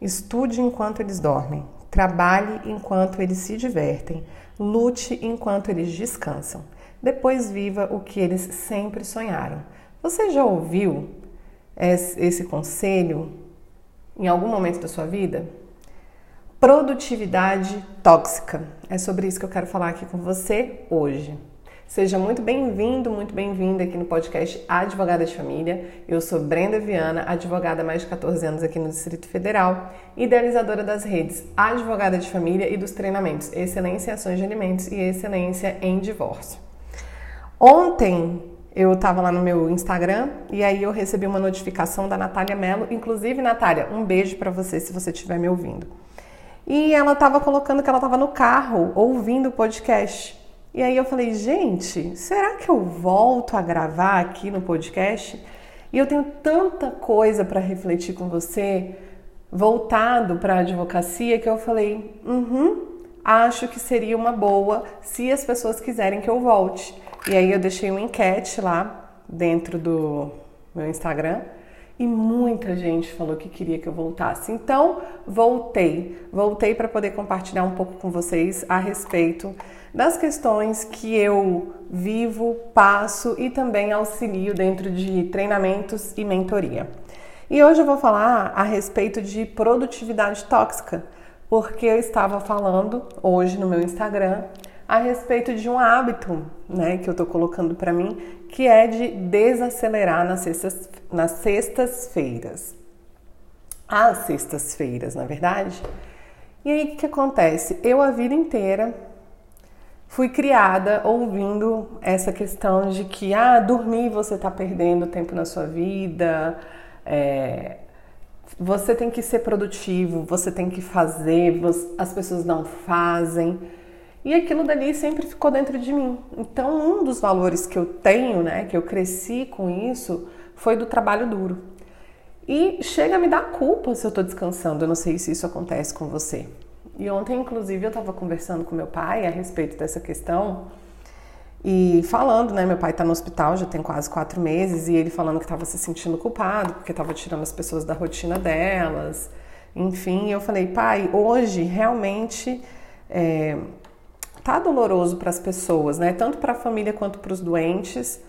Estude enquanto eles dormem. Trabalhe enquanto eles se divertem. Lute enquanto eles descansam. Depois viva o que eles sempre sonharam. Você já ouviu esse conselho em algum momento da sua vida? Produtividade tóxica. É sobre isso que eu quero falar aqui com você hoje. Seja muito bem-vindo, muito bem-vinda aqui no podcast Advogada de Família. Eu sou Brenda Viana, advogada há mais de 14 anos aqui no Distrito Federal, idealizadora das redes Advogada de Família e dos treinamentos Excelência em Ações de Alimentos e Excelência em Divórcio. Ontem eu estava lá no meu Instagram e aí eu recebi uma notificação da Natália Mello. Inclusive, Natália, um beijo para você se você estiver me ouvindo. E ela estava colocando que ela estava no carro ouvindo o podcast. E aí eu falei, gente, será que eu volto a gravar aqui no podcast? E eu tenho tanta coisa para refletir com você, voltado para a advocacia, que eu falei, uhum, acho que seria uma boa se as pessoas quiserem que eu volte. E aí eu deixei uma enquete lá dentro do meu Instagram e muita gente falou que queria que eu voltasse. Então, voltei. Voltei para poder compartilhar um pouco com vocês a respeito das questões que eu vivo, passo e também auxilio dentro de treinamentos e mentoria. E hoje eu vou falar a respeito de produtividade tóxica, porque eu estava falando hoje no meu Instagram a respeito de um hábito, né, que eu tô colocando para mim, que é de desacelerar nas sextas, nas sextas-feiras. Às sextas-feiras, na verdade. E aí o que, que acontece? Eu a vida inteira fui criada ouvindo essa questão de que ah, dormir você está perdendo tempo na sua vida, é, você tem que ser produtivo, você tem que fazer, você, as pessoas não fazem. E aquilo dali sempre ficou dentro de mim. Então, um dos valores que eu tenho, né, que eu cresci com isso, foi do trabalho duro. E chega a me dar culpa se eu estou descansando. Eu não sei se isso acontece com você. E ontem, inclusive, eu estava conversando com meu pai a respeito dessa questão e falando, né? Meu pai está no hospital já tem quase quatro meses e ele falando que estava se sentindo culpado porque estava tirando as pessoas da rotina delas. Enfim, eu falei, pai, hoje realmente é, tá doloroso para as pessoas, né? Tanto para a família quanto para os doentes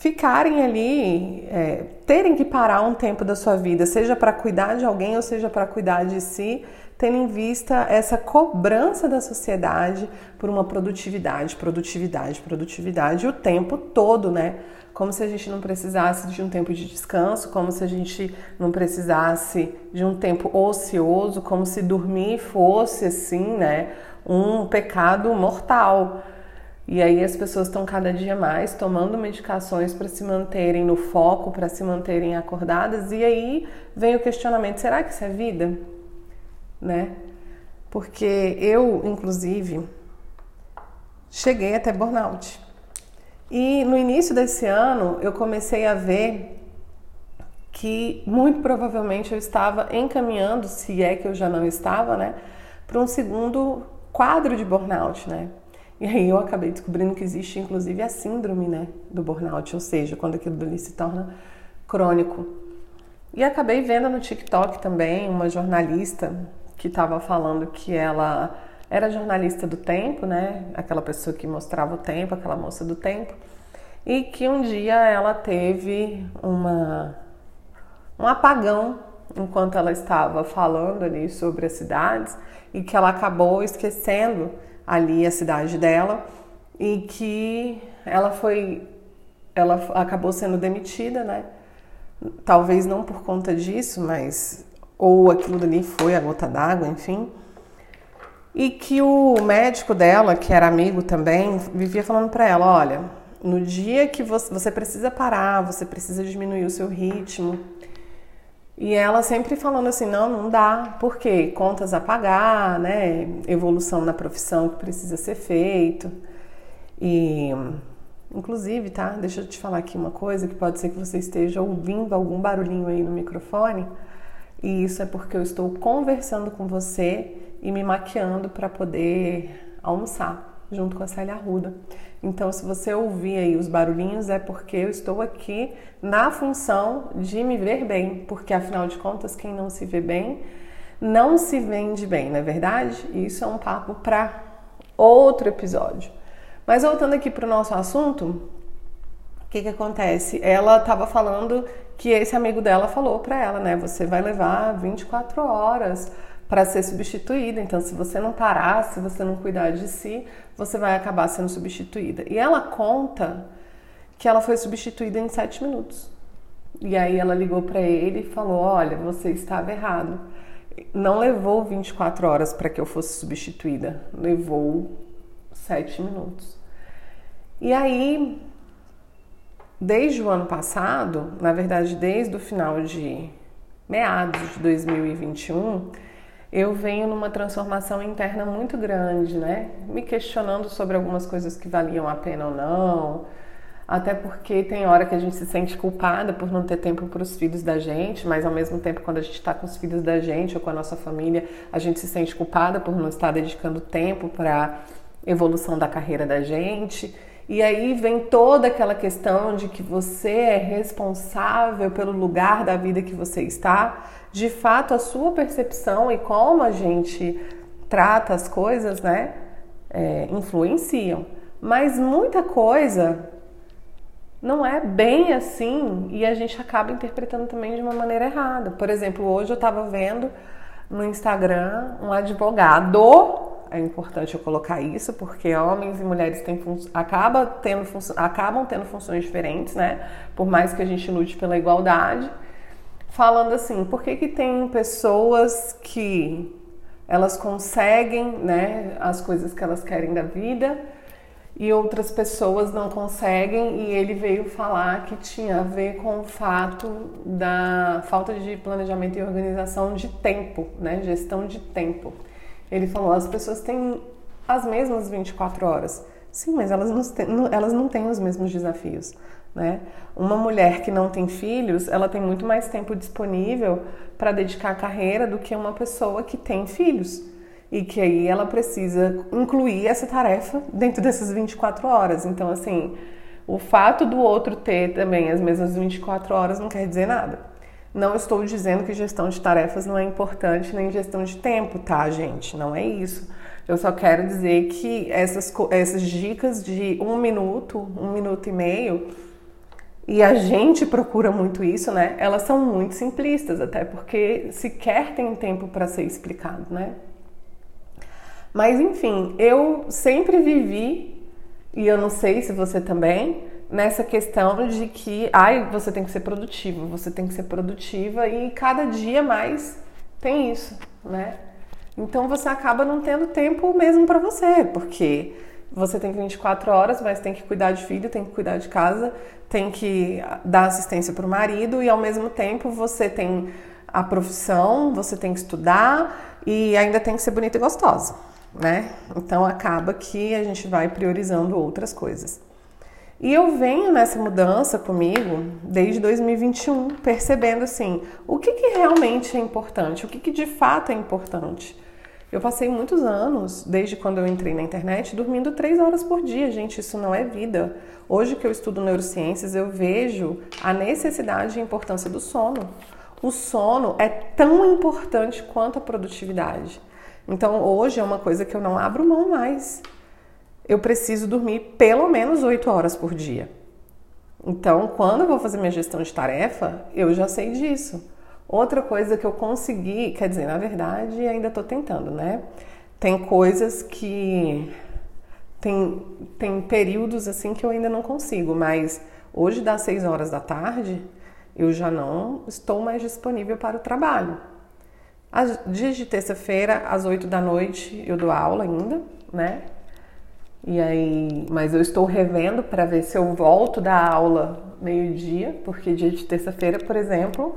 ficarem ali, é, terem que parar um tempo da sua vida, seja para cuidar de alguém ou seja para cuidar de si, tendo em vista essa cobrança da sociedade por uma produtividade, produtividade, produtividade o tempo todo, né? Como se a gente não precisasse de um tempo de descanso, como se a gente não precisasse de um tempo ocioso, como se dormir fosse assim, né? Um pecado mortal. E aí as pessoas estão cada dia mais tomando medicações para se manterem no foco, para se manterem acordadas, e aí vem o questionamento: será que isso é vida? né? Porque eu, inclusive, cheguei até burnout. E no início desse ano eu comecei a ver que muito provavelmente eu estava encaminhando, se é que eu já não estava, né, para um segundo quadro de burnout, né? E aí eu acabei descobrindo que existe inclusive a síndrome, né, do burnout, ou seja, quando aquilo ali se torna crônico. E acabei vendo no TikTok também uma jornalista que estava falando que ela era jornalista do tempo, né? Aquela pessoa que mostrava o tempo, aquela moça do tempo, e que um dia ela teve uma um apagão enquanto ela estava falando ali sobre as cidades e que ela acabou esquecendo ali a cidade dela e que ela foi ela acabou sendo demitida, né? Talvez não por conta disso, mas ou aquilo dali foi a gota d'água, enfim. E que o médico dela, que era amigo também, vivia falando para ela: olha, no dia que você, você precisa parar, você precisa diminuir o seu ritmo. E ela sempre falando assim: não, não dá, porque contas a pagar, né? Evolução na profissão que precisa ser feito. E, inclusive, tá? Deixa eu te falar aqui uma coisa que pode ser que você esteja ouvindo algum barulhinho aí no microfone. E isso é porque eu estou conversando com você e me maquiando para poder almoçar. Junto com a Célia Arruda. Então, se você ouvir aí os barulhinhos, é porque eu estou aqui na função de me ver bem, porque afinal de contas, quem não se vê bem não se vende bem, não é verdade? Isso é um papo para outro episódio. Mas voltando aqui para o nosso assunto, o que, que acontece? Ela estava falando que esse amigo dela falou para ela, né? Você vai levar 24 horas para ser substituída. Então, se você não parar, se você não cuidar de si, você vai acabar sendo substituída. E ela conta que ela foi substituída em 7 minutos. E aí ela ligou para ele e falou: Olha, você estava errado. Não levou 24 horas para que eu fosse substituída, levou 7 minutos. E aí, desde o ano passado, na verdade, desde o final de meados de 2021, eu venho numa transformação interna muito grande, né? Me questionando sobre algumas coisas que valiam a pena ou não. Até porque tem hora que a gente se sente culpada por não ter tempo para os filhos da gente, mas ao mesmo tempo, quando a gente está com os filhos da gente ou com a nossa família, a gente se sente culpada por não estar dedicando tempo para a evolução da carreira da gente. E aí vem toda aquela questão de que você é responsável pelo lugar da vida que você está. De fato, a sua percepção e como a gente trata as coisas, né, é, influenciam. Mas muita coisa não é bem assim e a gente acaba interpretando também de uma maneira errada. Por exemplo, hoje eu estava vendo no Instagram um advogado é importante eu colocar isso, porque homens e mulheres têm acaba tendo acabam tendo funções diferentes, né? Por mais que a gente lute pela igualdade. Falando assim, por que, que tem pessoas que elas conseguem né, as coisas que elas querem da vida e outras pessoas não conseguem? E ele veio falar que tinha a ver com o fato da falta de planejamento e organização de tempo, né? Gestão de tempo. Ele falou: as pessoas têm as mesmas 24 horas. Sim, mas elas não têm, elas não têm os mesmos desafios. Né? Uma mulher que não tem filhos, ela tem muito mais tempo disponível para dedicar à carreira do que uma pessoa que tem filhos. E que aí ela precisa incluir essa tarefa dentro dessas 24 horas. Então, assim, o fato do outro ter também as mesmas 24 horas não quer dizer nada. Não estou dizendo que gestão de tarefas não é importante, nem gestão de tempo, tá, gente? Não é isso. Eu só quero dizer que essas, essas dicas de um minuto, um minuto e meio, e a gente procura muito isso, né? Elas são muito simplistas, até porque sequer tem tempo para ser explicado, né? Mas enfim, eu sempre vivi, e eu não sei se você também, nessa questão de que, ai, você tem que ser produtivo, você tem que ser produtiva e cada dia mais tem isso, né? Então você acaba não tendo tempo mesmo para você, porque você tem 24 horas, mas tem que cuidar de filho, tem que cuidar de casa, tem que dar assistência para o marido e ao mesmo tempo você tem a profissão, você tem que estudar e ainda tem que ser bonita e gostosa, né? Então acaba que a gente vai priorizando outras coisas. E eu venho nessa mudança comigo desde 2021, percebendo assim, o que, que realmente é importante, o que, que de fato é importante. Eu passei muitos anos, desde quando eu entrei na internet, dormindo três horas por dia. Gente, isso não é vida. Hoje que eu estudo neurociências, eu vejo a necessidade e a importância do sono. O sono é tão importante quanto a produtividade. Então, hoje é uma coisa que eu não abro mão mais eu preciso dormir pelo menos 8 horas por dia. Então, quando eu vou fazer minha gestão de tarefa, eu já sei disso. Outra coisa que eu consegui, quer dizer, na verdade, ainda estou tentando, né? Tem coisas que. Tem, tem períodos assim que eu ainda não consigo, mas hoje das 6 horas da tarde eu já não estou mais disponível para o trabalho. As dias de terça-feira, às 8 da noite, eu dou aula ainda, né? E aí, mas eu estou revendo para ver se eu volto da aula meio-dia, porque dia de terça-feira, por exemplo,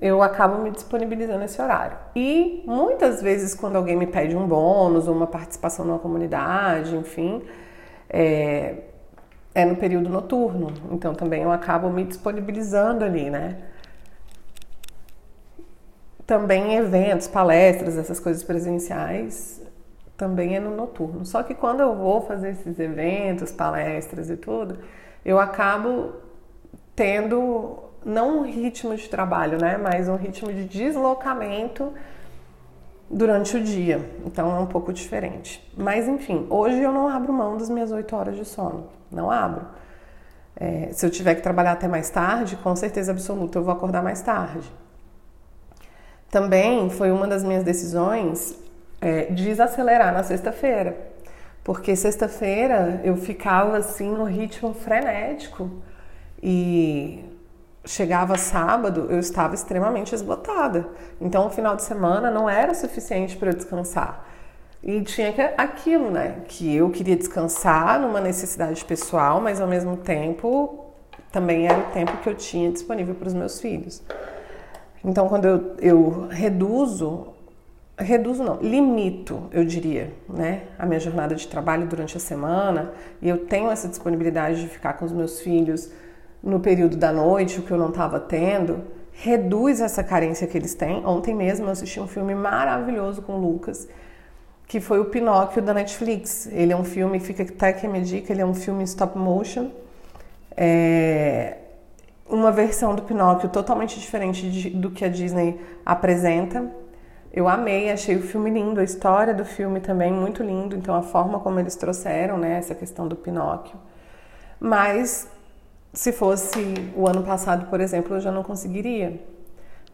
eu acabo me disponibilizando esse horário. E muitas vezes, quando alguém me pede um bônus ou uma participação numa comunidade, enfim, é, é no período noturno. Então também eu acabo me disponibilizando ali, né? Também eventos, palestras, essas coisas presenciais, também é no noturno. Só que quando eu vou fazer esses eventos, palestras e tudo, eu acabo tendo não um ritmo de trabalho, né, mas um ritmo de deslocamento durante o dia. Então é um pouco diferente. Mas enfim, hoje eu não abro mão das minhas oito horas de sono. Não abro. É, se eu tiver que trabalhar até mais tarde, com certeza absoluta eu vou acordar mais tarde. Também foi uma das minhas decisões é, desacelerar na sexta-feira, porque sexta-feira eu ficava assim no ritmo frenético e chegava sábado, eu estava extremamente esgotada. Então, o final de semana não era suficiente para eu descansar. E tinha aquilo, né? Que eu queria descansar numa necessidade pessoal, mas ao mesmo tempo também era o tempo que eu tinha disponível para os meus filhos. Então, quando eu, eu reduzo, reduzo não, limito, eu diria, né, a minha jornada de trabalho durante a semana, e eu tenho essa disponibilidade de ficar com os meus filhos no período da noite, o que eu não estava tendo, reduz essa carência que eles têm. Ontem mesmo eu assisti um filme maravilhoso com o Lucas, que foi o Pinóquio da Netflix. Ele é um filme, fica até a minha dica, ele é um filme stop motion. É, uma versão do Pinóquio totalmente diferente de, do que a Disney apresenta. Eu amei, achei o filme lindo, a história do filme também muito lindo, então a forma como eles trouxeram, né, essa questão do Pinóquio. Mas se fosse o ano passado, por exemplo, eu já não conseguiria,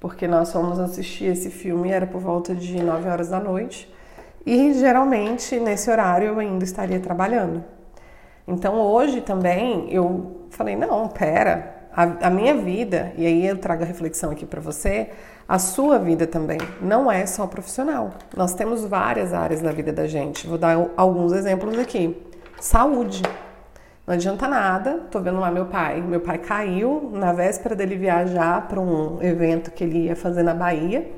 porque nós fomos assistir esse filme era por volta de 9 horas da noite e geralmente nesse horário eu ainda estaria trabalhando. Então hoje também eu falei: não, pera, a, a minha vida, e aí eu trago a reflexão aqui para você, a sua vida também não é só profissional. Nós temos várias áreas da vida da gente. Vou dar alguns exemplos aqui. Saúde. Não adianta nada, tô vendo lá meu pai. Meu pai caiu na véspera dele viajar para um evento que ele ia fazer na Bahia.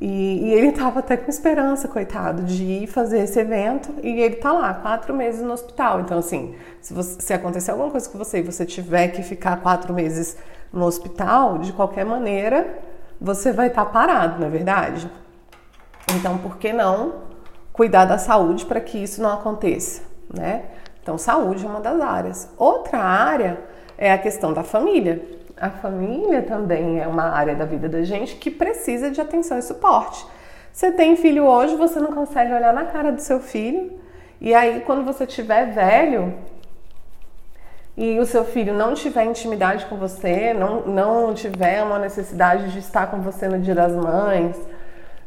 E, e, ele tava até com esperança, coitado, de ir fazer esse evento e ele tá lá, quatro meses no hospital. Então, assim, se, você, se acontecer alguma coisa com você e você tiver que ficar quatro meses no hospital, de qualquer maneira, você vai estar tá parado, não é verdade? Então, por que não cuidar da saúde para que isso não aconteça, né? Então, saúde é uma das áreas. Outra área é a questão da família. A família também é uma área da vida da gente que precisa de atenção e suporte. Você tem filho hoje, você não consegue olhar na cara do seu filho, e aí quando você tiver velho e o seu filho não tiver intimidade com você, não, não tiver uma necessidade de estar com você no Dia das Mães,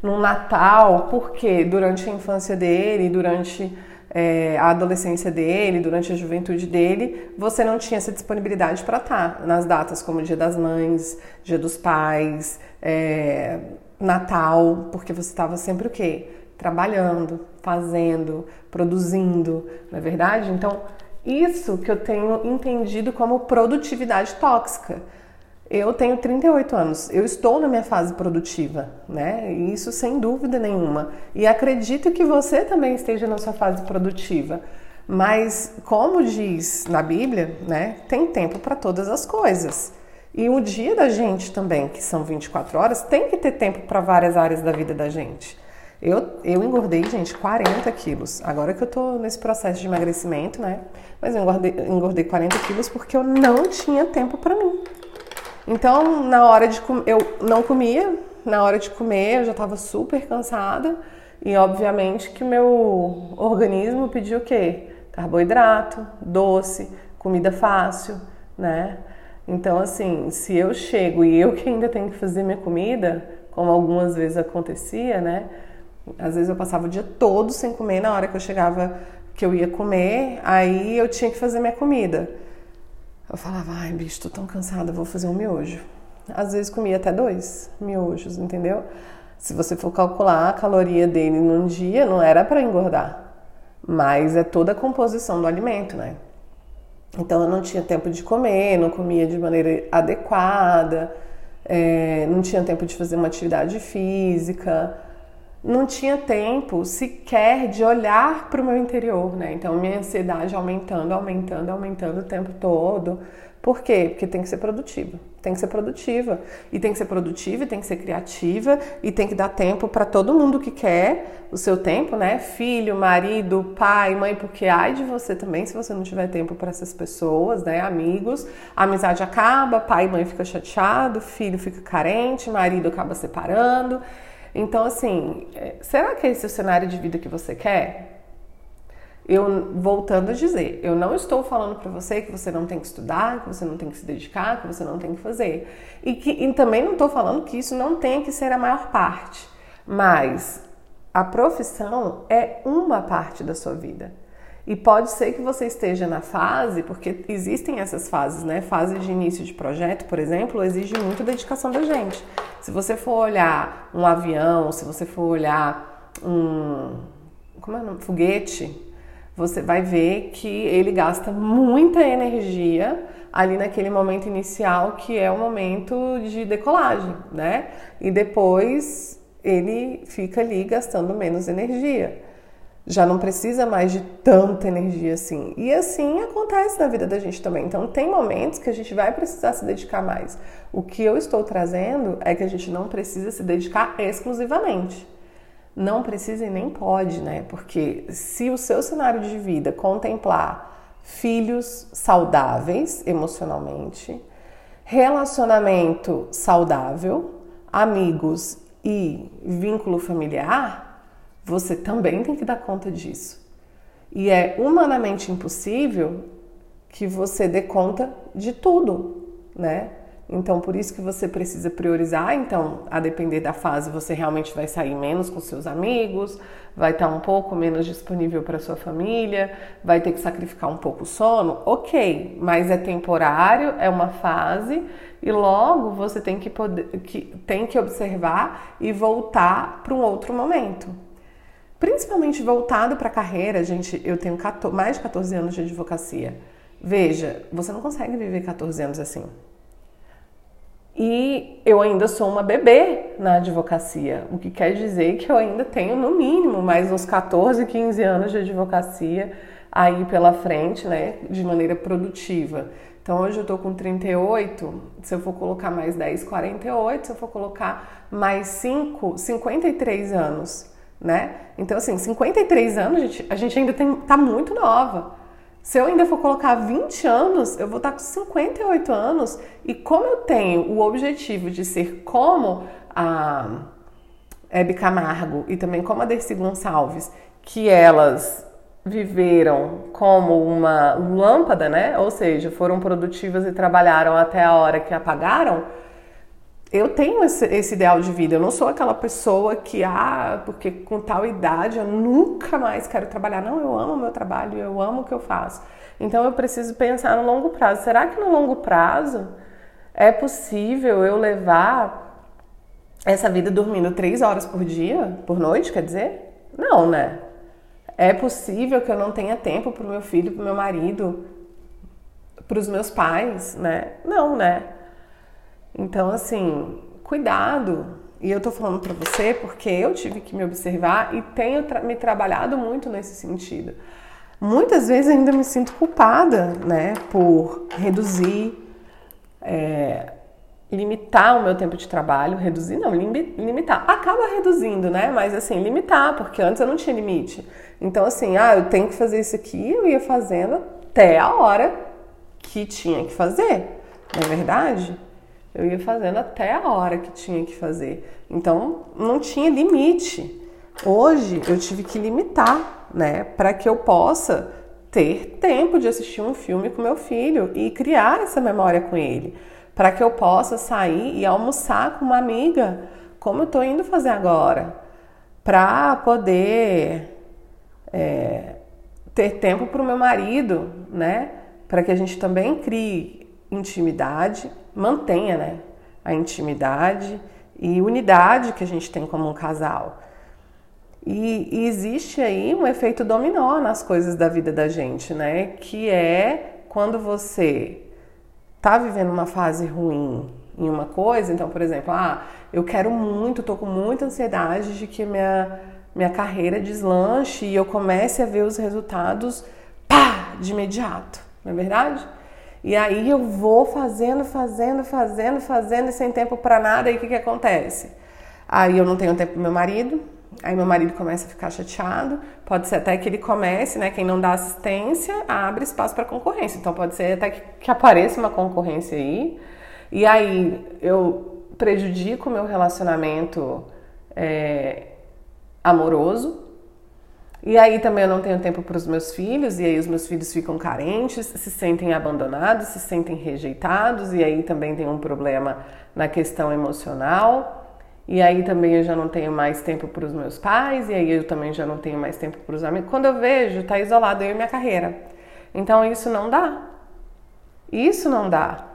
no Natal, porque durante a infância dele, durante é, a adolescência dele, durante a juventude dele, você não tinha essa disponibilidade para estar tá nas datas como Dia das Mães, Dia dos Pais, é, Natal, porque você estava sempre o quê? Trabalhando, fazendo, produzindo, não é verdade? Então, isso que eu tenho entendido como produtividade tóxica. Eu tenho 38 anos, eu estou na minha fase produtiva, né? Isso sem dúvida nenhuma. E acredito que você também esteja na sua fase produtiva. Mas, como diz na Bíblia, né, tem tempo para todas as coisas. E o dia da gente também, que são 24 horas, tem que ter tempo para várias áreas da vida da gente. Eu, eu engordei, gente, 40 quilos. Agora que eu tô nesse processo de emagrecimento, né? Mas eu engordei, engordei 40 quilos porque eu não tinha tempo para mim. Então, na hora de comer, eu não comia, na hora de comer eu já estava super cansada e obviamente que meu organismo pediu o quê? Carboidrato, doce, comida fácil, né? Então, assim, se eu chego e eu que ainda tenho que fazer minha comida, como algumas vezes acontecia, né? Às vezes eu passava o dia todo sem comer, na hora que eu chegava que eu ia comer, aí eu tinha que fazer minha comida. Eu falava, ai bicho, tô tão cansada, vou fazer um miojo. Às vezes comia até dois miojos, entendeu? Se você for calcular a caloria dele num dia, não era para engordar, mas é toda a composição do alimento, né? Então eu não tinha tempo de comer, não comia de maneira adequada, é, não tinha tempo de fazer uma atividade física não tinha tempo sequer de olhar para o meu interior, né? Então minha ansiedade aumentando, aumentando, aumentando o tempo todo, Por quê? Porque tem que ser produtiva. Tem que ser produtiva. E tem que ser produtiva, e tem que ser criativa, e tem que dar tempo para todo mundo que quer o seu tempo, né? Filho, marido, pai, mãe, porque ai de você também se você não tiver tempo para essas pessoas, né? Amigos. A amizade acaba, pai e mãe fica chateado, filho fica carente, marido acaba separando. Então, assim, é, será que esse é o cenário de vida que você quer? Eu voltando a dizer, eu não estou falando para você que você não tem que estudar, que você não tem que se dedicar, que você não tem que fazer. E, que, e também não estou falando que isso não tem que ser a maior parte. Mas a profissão é uma parte da sua vida. E pode ser que você esteja na fase, porque existem essas fases, né? Fase de início de projeto, por exemplo, exige muito dedicação da gente. Se você for olhar um avião, se você for olhar um como é o nome? foguete, você vai ver que ele gasta muita energia ali naquele momento inicial que é o momento de decolagem, né? E depois ele fica ali gastando menos energia. Já não precisa mais de tanta energia assim. E assim acontece na vida da gente também. Então tem momentos que a gente vai precisar se dedicar mais. O que eu estou trazendo é que a gente não precisa se dedicar exclusivamente não precisa e nem pode, né? Porque se o seu cenário de vida contemplar filhos saudáveis emocionalmente, relacionamento saudável, amigos e vínculo familiar, você também tem que dar conta disso. E é humanamente impossível que você dê conta de tudo, né? Então, por isso que você precisa priorizar. Então, a depender da fase, você realmente vai sair menos com seus amigos, vai estar um pouco menos disponível para sua família, vai ter que sacrificar um pouco o sono. Ok, mas é temporário, é uma fase e logo você tem que, poder, que, tem que observar e voltar para um outro momento. Principalmente voltado para a carreira, gente, eu tenho 14, mais de 14 anos de advocacia. Veja, você não consegue viver 14 anos assim. E eu ainda sou uma bebê na advocacia, o que quer dizer que eu ainda tenho no mínimo mais uns 14, 15 anos de advocacia aí pela frente, né, de maneira produtiva. Então hoje eu tô com 38, se eu for colocar mais 10, 48, se eu for colocar mais 5, 53 anos, né? Então assim, 53 anos, a gente, a gente ainda tem, tá muito nova. Se eu ainda for colocar 20 anos, eu vou estar com 58 anos e como eu tenho o objetivo de ser como a Hebe Camargo e também como a Dercy Gonçalves, que elas viveram como uma lâmpada, né? Ou seja, foram produtivas e trabalharam até a hora que apagaram eu tenho esse, esse, ideal de vida. Eu não sou aquela pessoa que, ah, porque com tal idade eu nunca mais quero trabalhar. Não, eu amo o meu trabalho, eu amo o que eu faço. Então eu preciso pensar no longo prazo. Será que no longo prazo é possível eu levar essa vida dormindo três horas por dia, por noite, quer dizer? Não, né? É possível que eu não tenha tempo para o meu filho, para o meu marido, para os meus pais, né? Não, né? Então, assim, cuidado. E eu tô falando para você porque eu tive que me observar e tenho tra me trabalhado muito nesse sentido. Muitas vezes ainda me sinto culpada, né, por reduzir, é, limitar o meu tempo de trabalho, reduzir não, limitar. Acaba reduzindo, né? Mas assim, limitar, porque antes eu não tinha limite. Então assim, ah, eu tenho que fazer isso aqui, eu ia fazendo até a hora que tinha que fazer. Não é verdade? Eu ia fazendo até a hora que tinha que fazer. Então, não tinha limite. Hoje eu tive que limitar, né, para que eu possa ter tempo de assistir um filme com meu filho e criar essa memória com ele, para que eu possa sair e almoçar com uma amiga, como eu estou indo fazer agora, para poder é, ter tempo para o meu marido, né, para que a gente também crie intimidade mantenha né, a intimidade e unidade que a gente tem como um casal. E, e, existe aí um efeito dominó nas coisas da vida da gente, né? Que é quando você tá vivendo uma fase ruim em uma coisa, então, por exemplo, ah, eu quero muito, tô com muita ansiedade de que minha, minha carreira deslanche e eu comece a ver os resultados pá, de imediato, não é verdade? E aí eu vou fazendo, fazendo, fazendo, fazendo e sem tempo para nada. E o que, que acontece? Aí eu não tenho tempo pro meu marido, aí meu marido começa a ficar chateado. Pode ser até que ele comece, né? Quem não dá assistência abre espaço para concorrência. Então pode ser até que, que apareça uma concorrência aí. E aí eu prejudico o meu relacionamento é, amoroso, e aí também eu não tenho tempo para os meus filhos, e aí os meus filhos ficam carentes, se sentem abandonados, se sentem rejeitados, e aí também tem um problema na questão emocional. E aí também eu já não tenho mais tempo para os meus pais, e aí eu também já não tenho mais tempo para os amigos. Quando eu vejo, tá isolado eu e minha carreira. Então isso não dá. Isso não dá.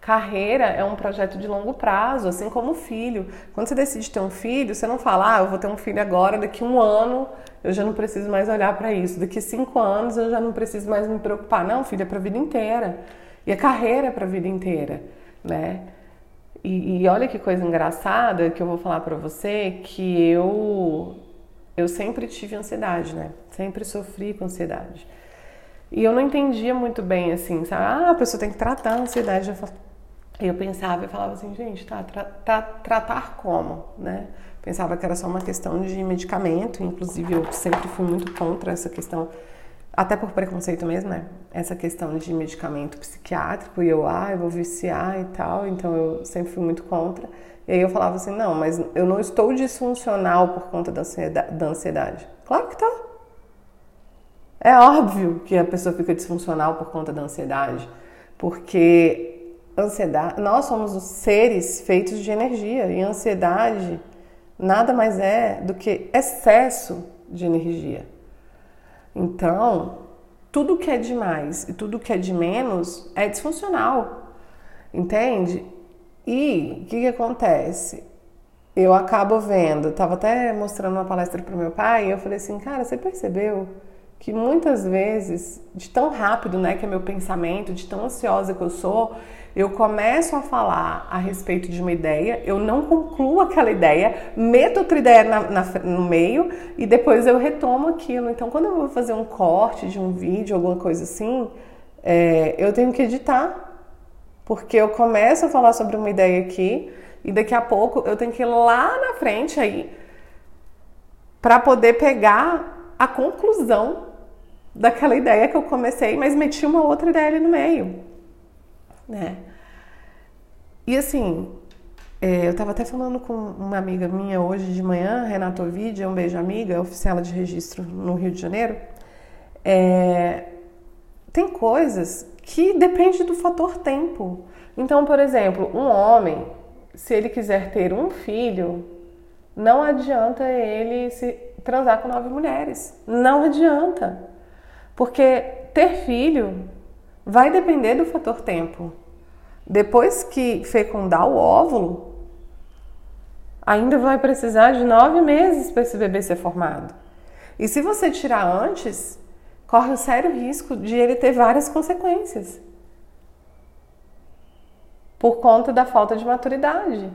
Carreira é um projeto de longo prazo, assim como filho. Quando você decide ter um filho, você não fala, ah, eu vou ter um filho agora, daqui um ano eu já não preciso mais olhar para isso, daqui cinco anos eu já não preciso mais me preocupar. Não, filho, é para a vida inteira. E a carreira é para a vida inteira, né? E, e, olha que coisa engraçada que eu vou falar para você, que eu eu sempre tive ansiedade, né? Sempre sofri com ansiedade. E eu não entendia muito bem assim, sabe? Ah, a pessoa tem que tratar a ansiedade. Eu eu pensava e falava assim, gente, tá, tra tá, tratar como, né? Pensava que era só uma questão de medicamento, inclusive eu sempre fui muito contra essa questão, até por preconceito mesmo, né? Essa questão de medicamento psiquiátrico e eu, ah, eu vou viciar e tal, então eu sempre fui muito contra. E aí eu falava assim, não, mas eu não estou disfuncional por conta da ansiedade. Da ansiedade. Claro que tá. É óbvio que a pessoa fica disfuncional por conta da ansiedade, porque ansiedade, nós somos os seres feitos de energia e ansiedade nada mais é do que excesso de energia. Então, tudo que é demais e tudo que é de menos é disfuncional, entende? E o que, que acontece? Eu acabo vendo, estava até mostrando uma palestra para meu pai e eu falei assim, cara, você percebeu que muitas vezes, de tão rápido né, que é meu pensamento, de tão ansiosa que eu sou, eu começo a falar a respeito de uma ideia, eu não concluo aquela ideia, meto outra ideia na, na, no meio e depois eu retomo aquilo. Então, quando eu vou fazer um corte de um vídeo, alguma coisa assim, é, eu tenho que editar, porque eu começo a falar sobre uma ideia aqui e daqui a pouco eu tenho que ir lá na frente aí para poder pegar a conclusão daquela ideia que eu comecei, mas meti uma outra ideia ali no meio né? E assim, é, eu estava até falando com uma amiga minha hoje de manhã, Renata Ovidia, um beijo amiga, oficial de registro no Rio de Janeiro. É, tem coisas que depende do fator tempo. Então, por exemplo, um homem, se ele quiser ter um filho, não adianta ele se transar com nove mulheres. Não adianta. Porque ter filho vai depender do fator tempo. Depois que fecundar o óvulo, ainda vai precisar de nove meses para esse bebê ser formado. E se você tirar antes, corre o sério risco de ele ter várias consequências por conta da falta de maturidade.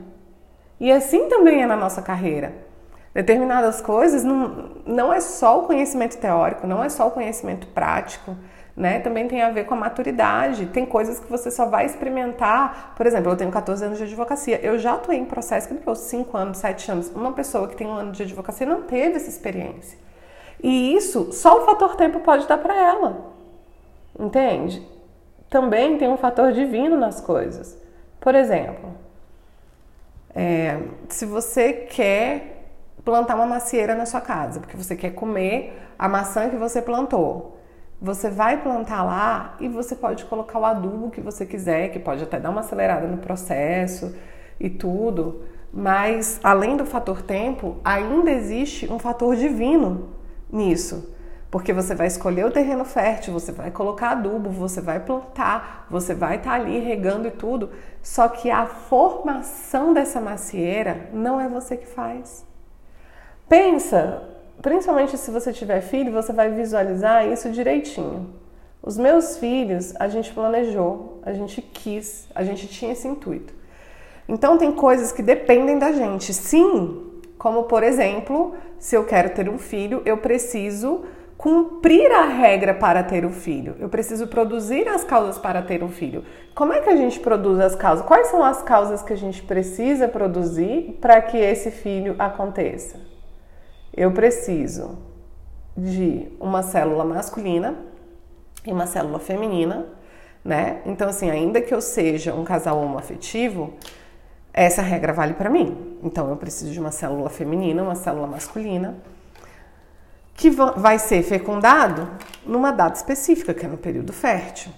E assim também é na nossa carreira. Determinadas coisas não, não é só o conhecimento teórico, não é só o conhecimento prático, né? Também tem a ver com a maturidade. Tem coisas que você só vai experimentar. Por exemplo, eu tenho 14 anos de advocacia. Eu já atuei em processo que de 5 anos, 7 anos. Uma pessoa que tem um ano de advocacia não teve essa experiência. E isso só o fator tempo pode dar para ela. Entende? Também tem um fator divino nas coisas. Por exemplo, é, se você quer plantar uma macieira na sua casa, porque você quer comer a maçã que você plantou. Você vai plantar lá e você pode colocar o adubo que você quiser, que pode até dar uma acelerada no processo e tudo, mas além do fator tempo, ainda existe um fator divino nisso. Porque você vai escolher o terreno fértil, você vai colocar adubo, você vai plantar, você vai estar tá ali regando e tudo. Só que a formação dessa macieira não é você que faz. Pensa, principalmente se você tiver filho, você vai visualizar isso direitinho. Os meus filhos, a gente planejou, a gente quis, a gente tinha esse intuito. Então tem coisas que dependem da gente. Sim, como por exemplo, se eu quero ter um filho, eu preciso cumprir a regra para ter o filho. Eu preciso produzir as causas para ter um filho. Como é que a gente produz as causas? Quais são as causas que a gente precisa produzir para que esse filho aconteça? Eu preciso de uma célula masculina e uma célula feminina, né? Então, assim, ainda que eu seja um casal homoafetivo, essa regra vale para mim. Então, eu preciso de uma célula feminina, uma célula masculina que vai ser fecundado numa data específica, que é no período fértil.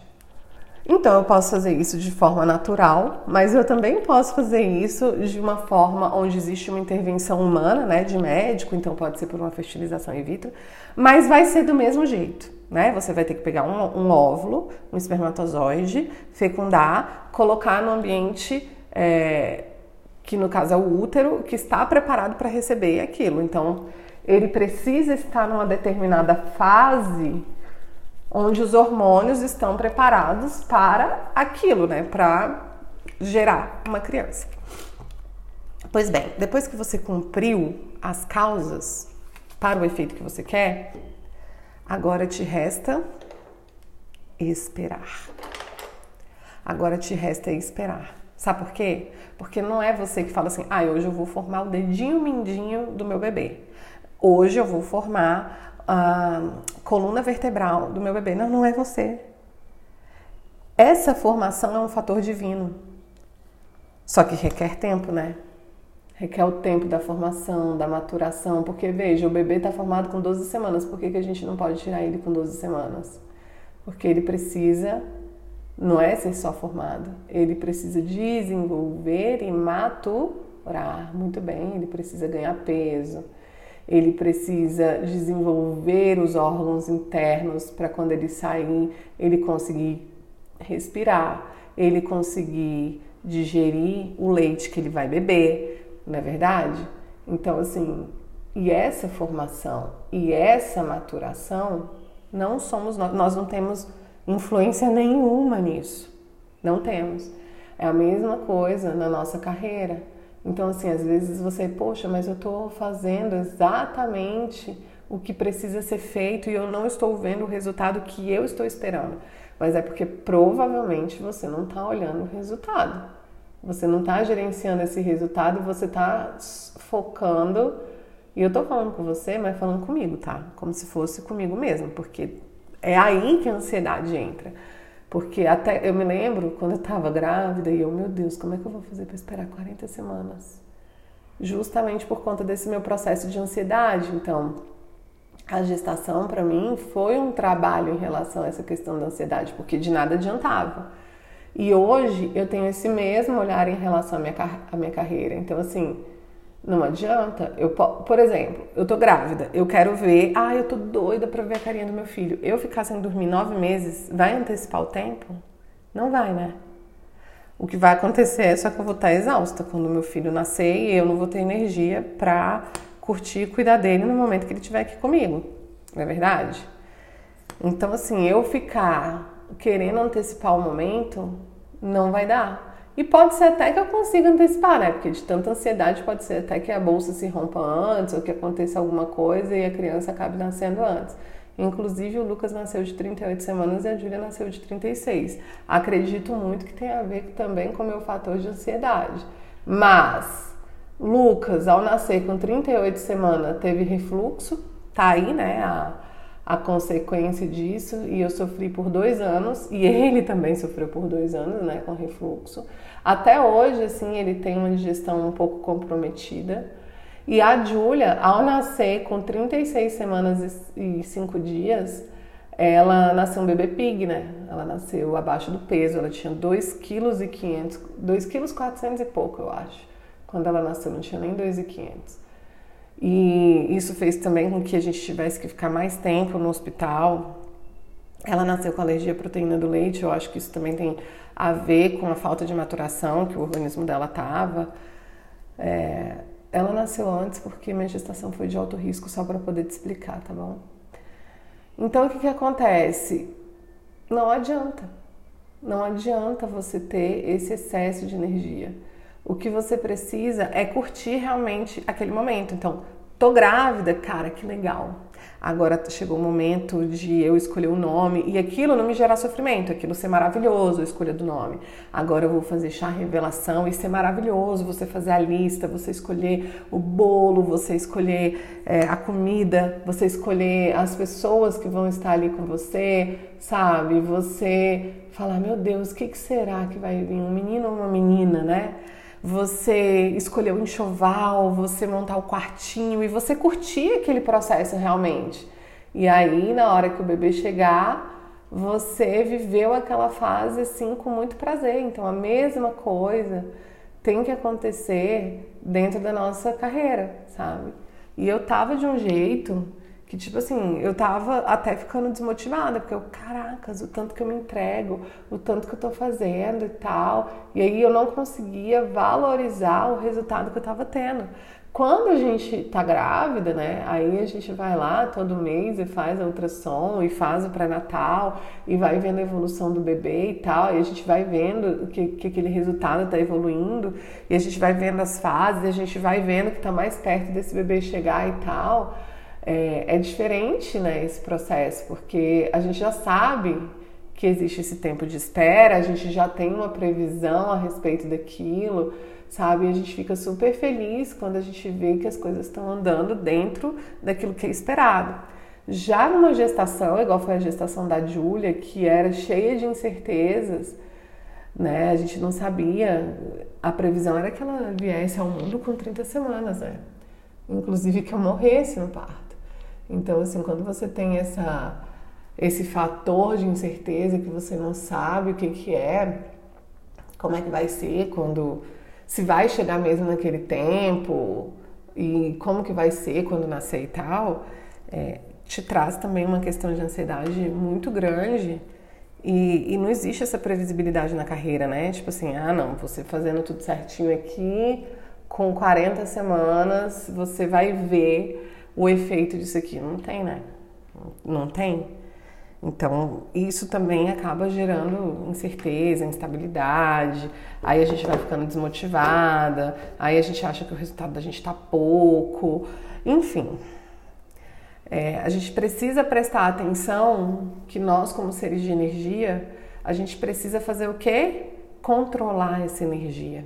Então eu posso fazer isso de forma natural, mas eu também posso fazer isso de uma forma onde existe uma intervenção humana, né, de médico, então pode ser por uma fertilização in vitro, mas vai ser do mesmo jeito, né? Você vai ter que pegar um, um óvulo, um espermatozoide, fecundar, colocar no ambiente é, que no caso é o útero, que está preparado para receber aquilo. Então ele precisa estar numa determinada fase onde os hormônios estão preparados para aquilo, né? Para gerar uma criança. Pois bem, depois que você cumpriu as causas para o efeito que você quer, agora te resta esperar. Agora te resta esperar. Sabe por quê? Porque não é você que fala assim, ah, hoje eu vou formar o dedinho mindinho do meu bebê. Hoje eu vou formar a coluna vertebral do meu bebê. Não, não é você. Essa formação é um fator divino. Só que requer tempo, né? Requer o tempo da formação, da maturação. Porque, veja, o bebê está formado com 12 semanas. Por que, que a gente não pode tirar ele com 12 semanas? Porque ele precisa, não é ser só formado, ele precisa desenvolver e maturar. Muito bem, ele precisa ganhar peso ele precisa desenvolver os órgãos internos para quando ele sair, ele conseguir respirar, ele conseguir digerir o leite que ele vai beber, não é verdade? Então, assim, e essa formação e essa maturação não somos nós, nós não temos influência nenhuma nisso. Não temos. É a mesma coisa na nossa carreira. Então, assim, às vezes você, poxa, mas eu estou fazendo exatamente o que precisa ser feito e eu não estou vendo o resultado que eu estou esperando. Mas é porque provavelmente você não está olhando o resultado. Você não está gerenciando esse resultado você está focando. E eu estou falando com você, mas falando comigo, tá? Como se fosse comigo mesmo, porque é aí que a ansiedade entra. Porque até eu me lembro quando eu estava grávida e eu, meu Deus, como é que eu vou fazer para esperar 40 semanas? Justamente por conta desse meu processo de ansiedade. Então, a gestação para mim foi um trabalho em relação a essa questão da ansiedade, porque de nada adiantava. E hoje eu tenho esse mesmo olhar em relação à minha, à minha carreira. Então, assim, não adianta. Eu, por exemplo, eu tô grávida, eu quero ver, ah, eu tô doida para ver a carinha do meu filho. Eu ficar sem dormir nove meses, vai antecipar o tempo? Não vai, né? O que vai acontecer é só que eu vou estar exausta quando meu filho nascer e eu não vou ter energia para curtir e cuidar dele no momento que ele estiver aqui comigo. Não é verdade? Então, assim, eu ficar querendo antecipar o momento, não vai dar. E pode ser até que eu consiga antecipar, né? Porque de tanta ansiedade pode ser até que a bolsa se rompa antes ou que aconteça alguma coisa e a criança acabe nascendo antes. Inclusive, o Lucas nasceu de 38 semanas e a Júlia nasceu de 36. Acredito muito que tem a ver também com o meu fator de ansiedade. Mas, Lucas, ao nascer com 38 semanas, teve refluxo, tá aí, né? A, a consequência disso e eu sofri por dois anos e ele também sofreu por dois anos, né, com refluxo. Até hoje, assim, ele tem uma digestão um pouco comprometida. E a Júlia, ao nascer com 36 semanas e 5 dias, ela nasceu um bebê pig, né? Ela nasceu abaixo do peso, ela tinha 2 quilos e 500, 2 quilos 400 e pouco, eu acho. Quando ela nasceu, não tinha nem 2,500. E isso fez também com que a gente tivesse que ficar mais tempo no hospital. Ela nasceu com alergia à proteína do leite, eu acho que isso também tem a ver com a falta de maturação que o organismo dela estava. É, ela nasceu antes porque minha gestação foi de alto risco, só para poder te explicar, tá bom? Então o que, que acontece? Não adianta. Não adianta você ter esse excesso de energia. O que você precisa é curtir realmente aquele momento. Então, Tô grávida, cara, que legal. Agora chegou o momento de eu escolher o um nome e aquilo não me gerar sofrimento, aquilo ser maravilhoso, a escolha do nome. Agora eu vou fazer chá revelação e ser maravilhoso, você fazer a lista, você escolher o bolo, você escolher é, a comida, você escolher as pessoas que vão estar ali com você, sabe? Você falar, meu Deus, o que, que será que vai vir? Um menino ou uma menina, né? Você escolher o enxoval, você montar o quartinho e você curtir aquele processo realmente. E aí, na hora que o bebê chegar, você viveu aquela fase assim com muito prazer. Então, a mesma coisa tem que acontecer dentro da nossa carreira, sabe? E eu tava de um jeito que tipo assim, eu tava até ficando desmotivada, porque eu, caracas, o tanto que eu me entrego, o tanto que eu tô fazendo e tal. E aí eu não conseguia valorizar o resultado que eu tava tendo. Quando a gente tá grávida, né? Aí a gente vai lá todo mês e faz a ultrassom e faz o pré-natal e vai vendo a evolução do bebê e tal. E a gente vai vendo que, que aquele resultado tá evoluindo e a gente vai vendo as fases, a gente vai vendo que tá mais perto desse bebê chegar e tal é, é diferente né, esse processo, porque a gente já sabe que existe esse tempo de espera, a gente já tem uma previsão a respeito daquilo, sabe? A gente fica super feliz quando a gente vê que as coisas estão andando dentro daquilo que é esperado. Já numa gestação, igual foi a gestação da Júlia, que era cheia de incertezas, né? A gente não sabia, a previsão era que ela viesse ao mundo com 30 semanas, né? Inclusive que eu morresse no parto. Então, assim, quando você tem essa, esse fator de incerteza que você não sabe o que, que é, como é que vai ser quando se vai chegar mesmo naquele tempo e como que vai ser quando nascer e tal, é, te traz também uma questão de ansiedade muito grande e, e, não existe essa previsibilidade na carreira, né? Tipo assim, ah não, você fazendo tudo certinho aqui, com 40 semanas, você vai ver o efeito disso aqui. Não tem, né? Não tem. Então, isso também acaba gerando incerteza, instabilidade. Aí a gente vai ficando desmotivada, aí a gente acha que o resultado da gente está pouco. Enfim, é, a gente precisa prestar atenção que nós, como seres de energia, a gente precisa fazer o quê? Controlar essa energia.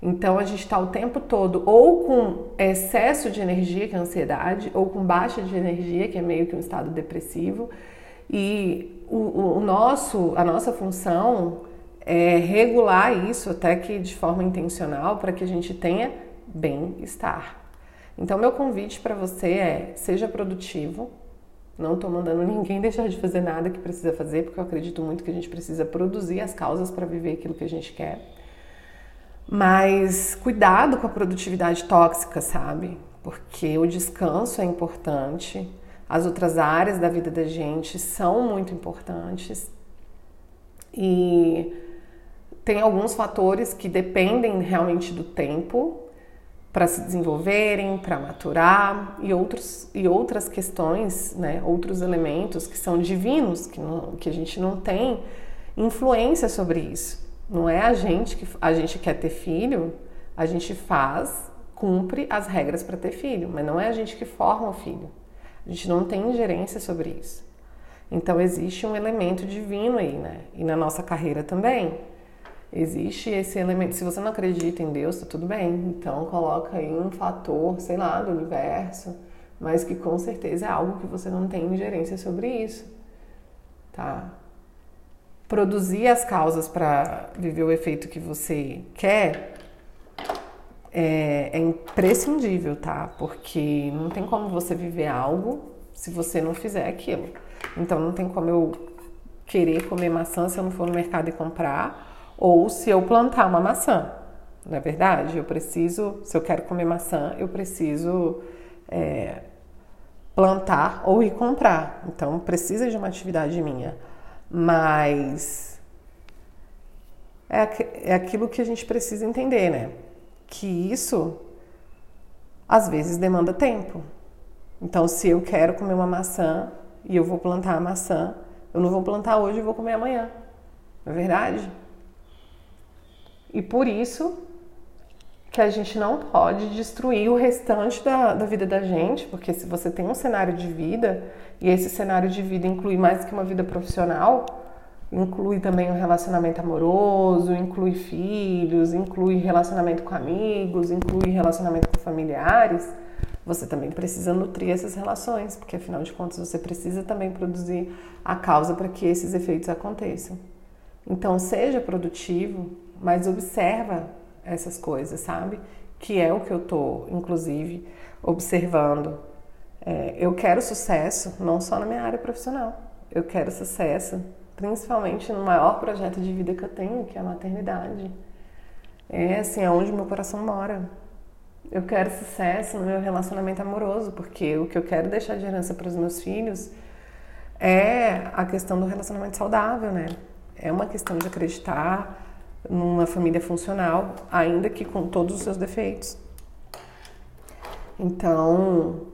Então a gente está o tempo todo ou com excesso de energia, que é ansiedade, ou com baixa de energia, que é meio que um estado depressivo. E o, o nosso, a nossa função é regular isso até que de forma intencional para que a gente tenha bem-estar. Então meu convite para você é seja produtivo. Não estou mandando ninguém deixar de fazer nada que precisa fazer, porque eu acredito muito que a gente precisa produzir as causas para viver aquilo que a gente quer mas cuidado com a produtividade tóxica, sabe? Porque o descanso é importante, as outras áreas da vida da gente são muito importantes e tem alguns fatores que dependem realmente do tempo para se desenvolverem, para maturar e outros e outras questões, né, outros elementos que são divinos que, não, que a gente não tem influência sobre isso. Não é a gente que a gente quer ter filho, a gente faz, cumpre as regras para ter filho, mas não é a gente que forma o filho. A gente não tem ingerência sobre isso. Então existe um elemento divino aí, né? E na nossa carreira também. Existe esse elemento. Se você não acredita em Deus, tá tudo bem. Então coloca aí um fator, sei lá, do universo, mas que com certeza é algo que você não tem ingerência sobre isso. Tá? Produzir as causas para viver o efeito que você quer é, é, imprescindível, tá? Porque não tem como você viver algo se você não fizer aquilo. Então não tem como eu querer comer maçã se eu não for no mercado e comprar, ou se eu plantar uma maçã. Não é verdade? Eu preciso, se eu quero comer maçã, eu preciso é, plantar ou ir comprar. Então precisa de uma atividade minha mas é, é aquilo que a gente precisa entender, né? Que isso às vezes demanda tempo. Então, se eu quero comer uma maçã e eu vou plantar a maçã, eu não vou plantar hoje e vou comer amanhã. Não é verdade? E por isso que a gente não pode destruir o restante da, da vida da gente, porque se você tem um cenário de vida, e esse cenário de vida inclui mais que uma vida profissional, inclui também um relacionamento amoroso, inclui filhos, inclui relacionamento com amigos, inclui relacionamento com familiares, você também precisa nutrir essas relações, porque afinal de contas você precisa também produzir a causa para que esses efeitos aconteçam. Então seja produtivo, mas observa essas coisas, sabe? Que é o que eu tô, inclusive, observando. É, eu quero sucesso não só na minha área profissional. Eu quero sucesso principalmente no maior projeto de vida que eu tenho, que é a maternidade. É assim, é onde meu coração mora. Eu quero sucesso no meu relacionamento amoroso, porque o que eu quero deixar de herança para os meus filhos é a questão do relacionamento saudável, né? É uma questão de acreditar numa família funcional, ainda que com todos os seus defeitos. Então,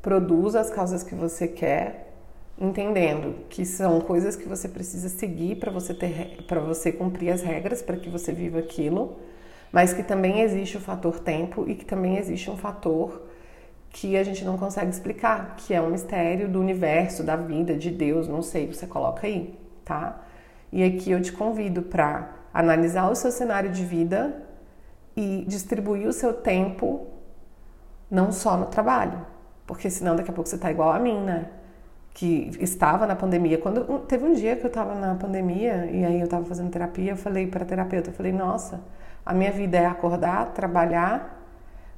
produza as causas que você quer, entendendo que são coisas que você precisa seguir para você ter para você cumprir as regras para que você viva aquilo, mas que também existe o fator tempo e que também existe um fator que a gente não consegue explicar, que é um mistério do universo, da vida, de Deus, não sei, você coloca aí, tá? E aqui eu te convido para analisar o seu cenário de vida e distribuir o seu tempo não só no trabalho, porque senão daqui a pouco você tá igual a mim, né? que estava na pandemia. Quando teve um dia que eu estava na pandemia e aí eu estava fazendo terapia, eu falei para a terapeuta, eu falei: "Nossa, a minha vida é acordar, trabalhar,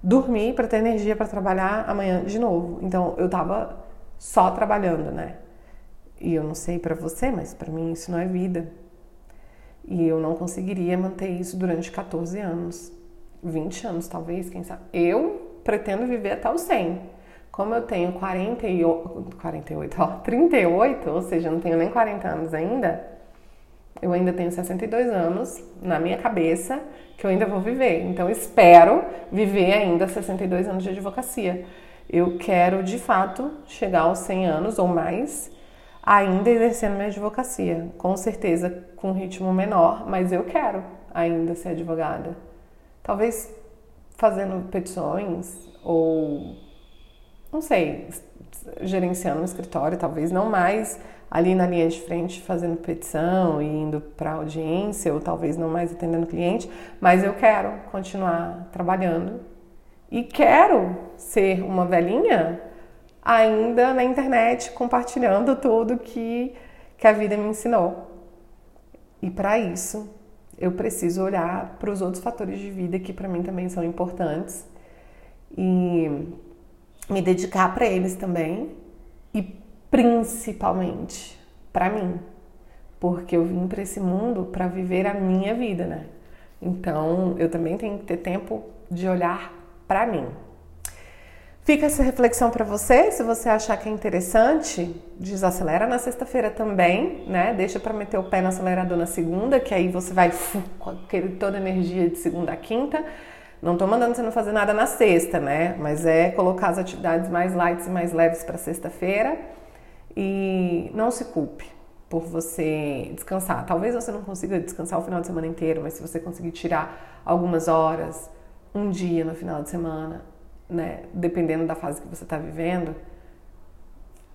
dormir para ter energia para trabalhar amanhã de novo". Então, eu estava só trabalhando, né? E eu não sei para você, mas para mim isso não é vida. E eu não conseguiria manter isso durante 14 anos, 20 anos talvez, quem sabe. Eu pretendo viver até os 100 como eu tenho 48, 48, ó, 38, ou seja, não tenho nem 40 anos ainda, eu ainda tenho 62 anos na minha cabeça que eu ainda vou viver. Então espero viver ainda 62 anos de advocacia. Eu quero de fato chegar aos 100 anos ou mais ainda exercendo minha advocacia. Com certeza com um ritmo menor, mas eu quero ainda ser advogada. Talvez fazendo petições ou não sei, gerenciando um escritório, talvez não mais ali na linha de frente fazendo petição e indo para audiência, ou talvez não mais atendendo cliente, mas eu quero continuar trabalhando e quero ser uma velhinha ainda na internet compartilhando tudo que, que a vida me ensinou. E para isso, eu preciso olhar para os outros fatores de vida que para mim também são importantes. E me dedicar para eles também e principalmente para mim, porque eu vim para esse mundo para viver a minha vida, né? Então, eu também tenho que ter tempo de olhar para mim. Fica essa reflexão para você, se você achar que é interessante, desacelera na sexta-feira também, né? Deixa para meter o pé no acelerador na segunda, que aí você vai com aquele, toda a energia de segunda a quinta. Não estou mandando você não fazer nada na sexta, né? Mas é colocar as atividades mais light e mais leves para sexta-feira e não se culpe por você descansar. Talvez você não consiga descansar o final de semana inteiro, mas se você conseguir tirar algumas horas, um dia no final de semana, né? Dependendo da fase que você está vivendo,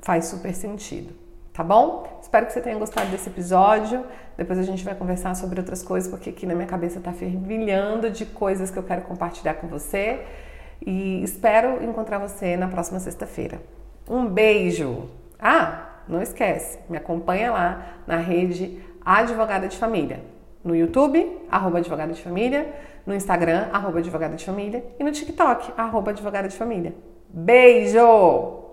faz super sentido tá bom? Espero que você tenha gostado desse episódio. Depois a gente vai conversar sobre outras coisas, porque aqui na minha cabeça tá fervilhando de coisas que eu quero compartilhar com você. E espero encontrar você na próxima sexta-feira. Um beijo! Ah, não esquece, me acompanha lá na rede Advogada de Família. No YouTube, arroba Advogada de Família, no Instagram, arroba Advogada de Família e no TikTok, arroba Advogada de Família. Beijo!